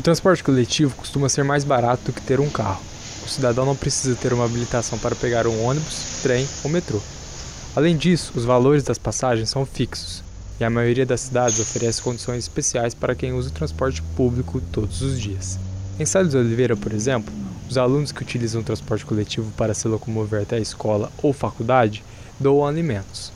O transporte coletivo costuma ser mais barato do que ter um carro. O cidadão não precisa ter uma habilitação para pegar um ônibus, trem ou metrô. Além disso, os valores das passagens são fixos e a maioria das cidades oferece condições especiais para quem usa o transporte público todos os dias. Em Salles Oliveira, por exemplo, os alunos que utilizam o transporte coletivo para se locomover até a escola ou faculdade doam alimentos.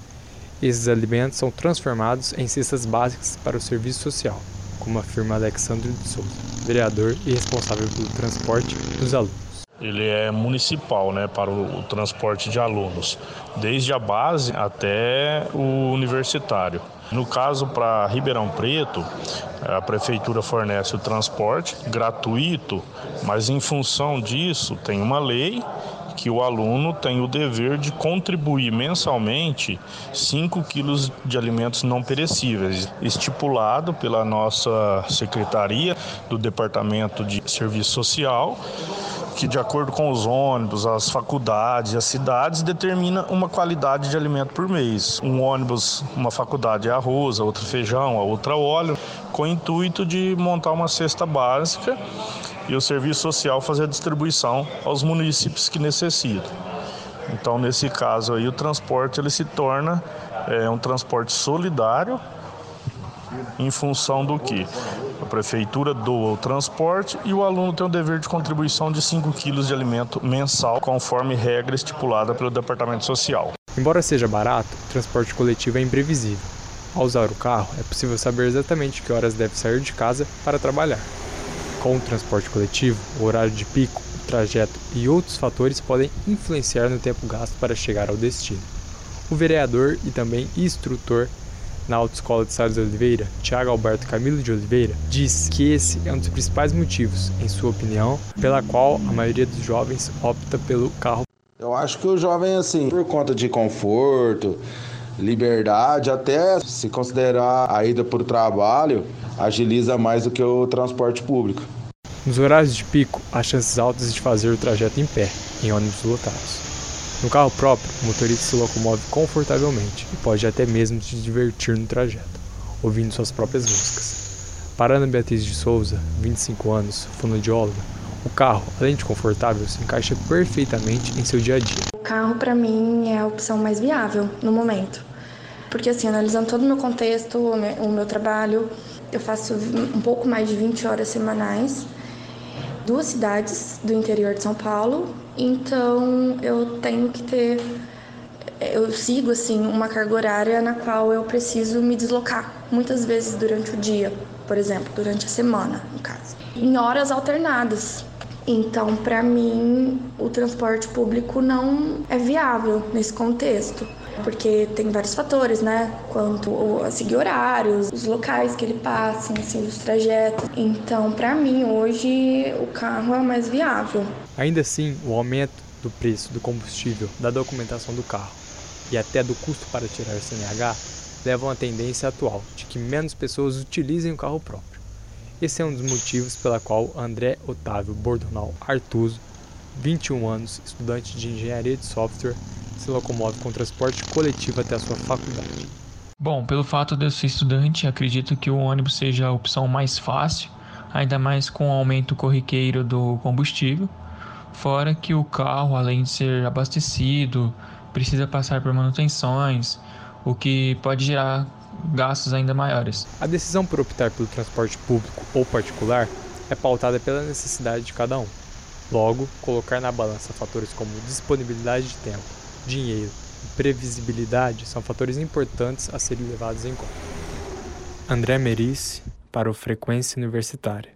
Esses alimentos são transformados em cestas básicas para o serviço social, como afirma Alexandre de Souza, vereador e responsável pelo transporte dos alunos. Ele é municipal, né, para o, o transporte de alunos, desde a base até o universitário. No caso, para Ribeirão Preto, a prefeitura fornece o transporte gratuito, mas em função disso tem uma lei que o aluno tem o dever de contribuir mensalmente 5 quilos de alimentos não perecíveis, estipulado pela nossa secretaria do Departamento de Serviço Social que, de acordo com os ônibus, as faculdades, as cidades, determina uma qualidade de alimento por mês. Um ônibus, uma faculdade é arroz, a outra feijão, a outra óleo, com o intuito de montar uma cesta básica e o serviço social fazer a distribuição aos municípios que necessitam. Então, nesse caso aí, o transporte ele se torna é, um transporte solidário em função do que? A prefeitura doa o transporte e o aluno tem o dever de contribuição de 5 quilos de alimento mensal, conforme regra estipulada pelo Departamento Social. Embora seja barato, o transporte coletivo é imprevisível. Ao usar o carro, é possível saber exatamente que horas deve sair de casa para trabalhar. Com o transporte coletivo, o horário de pico, o trajeto e outros fatores podem influenciar no tempo gasto para chegar ao destino. O vereador e também instrutor na Autoescola de Salles de Oliveira, Tiago Alberto Camilo de Oliveira, diz que esse é um dos principais motivos, em sua opinião, pela qual a maioria dos jovens opta pelo carro. Eu acho que o jovem, assim, por conta de conforto, liberdade, até se considerar a ida para o trabalho, agiliza mais do que o transporte público. Nos horários de pico, há chances altas de fazer o trajeto em pé, em ônibus lotados. No carro próprio, o motorista se locomove confortavelmente e pode até mesmo se divertir no trajeto, ouvindo suas próprias músicas. Para Ana Beatriz de Souza, 25 anos, fonoaudióloga, o carro, além de confortável, se encaixa perfeitamente em seu dia a dia. O carro, para mim, é a opção mais viável no momento. Porque, assim, analisando todo o meu contexto, o meu trabalho, eu faço um pouco mais de 20 horas semanais duas cidades do interior de São Paulo, então eu tenho que ter eu sigo assim uma carga horária na qual eu preciso me deslocar muitas vezes durante o dia, por exemplo, durante a semana, no caso, em horas alternadas. Então, para mim, o transporte público não é viável nesse contexto porque tem vários fatores, né? Quanto a seguir horários, os locais que ele passa, assim, os trajetos. Então, para mim, hoje, o carro é mais viável. Ainda assim, o aumento do preço do combustível, da documentação do carro e até do custo para tirar o CNH levam à tendência atual de que menos pessoas utilizem o carro próprio. Esse é um dos motivos pela qual André Otávio Bordonal Artuso, 21 anos, estudante de engenharia de software, se locomove com transporte coletivo até a sua faculdade. Bom, pelo fato de eu ser estudante, acredito que o ônibus seja a opção mais fácil, ainda mais com o aumento corriqueiro do combustível. Fora que o carro, além de ser abastecido, precisa passar por manutenções, o que pode gerar gastos ainda maiores. A decisão por optar pelo transporte público ou particular é pautada pela necessidade de cada um. Logo, colocar na balança fatores como disponibilidade de tempo, dinheiro e previsibilidade são fatores importantes a serem levados em conta. André Merice, para o Frequência Universitária.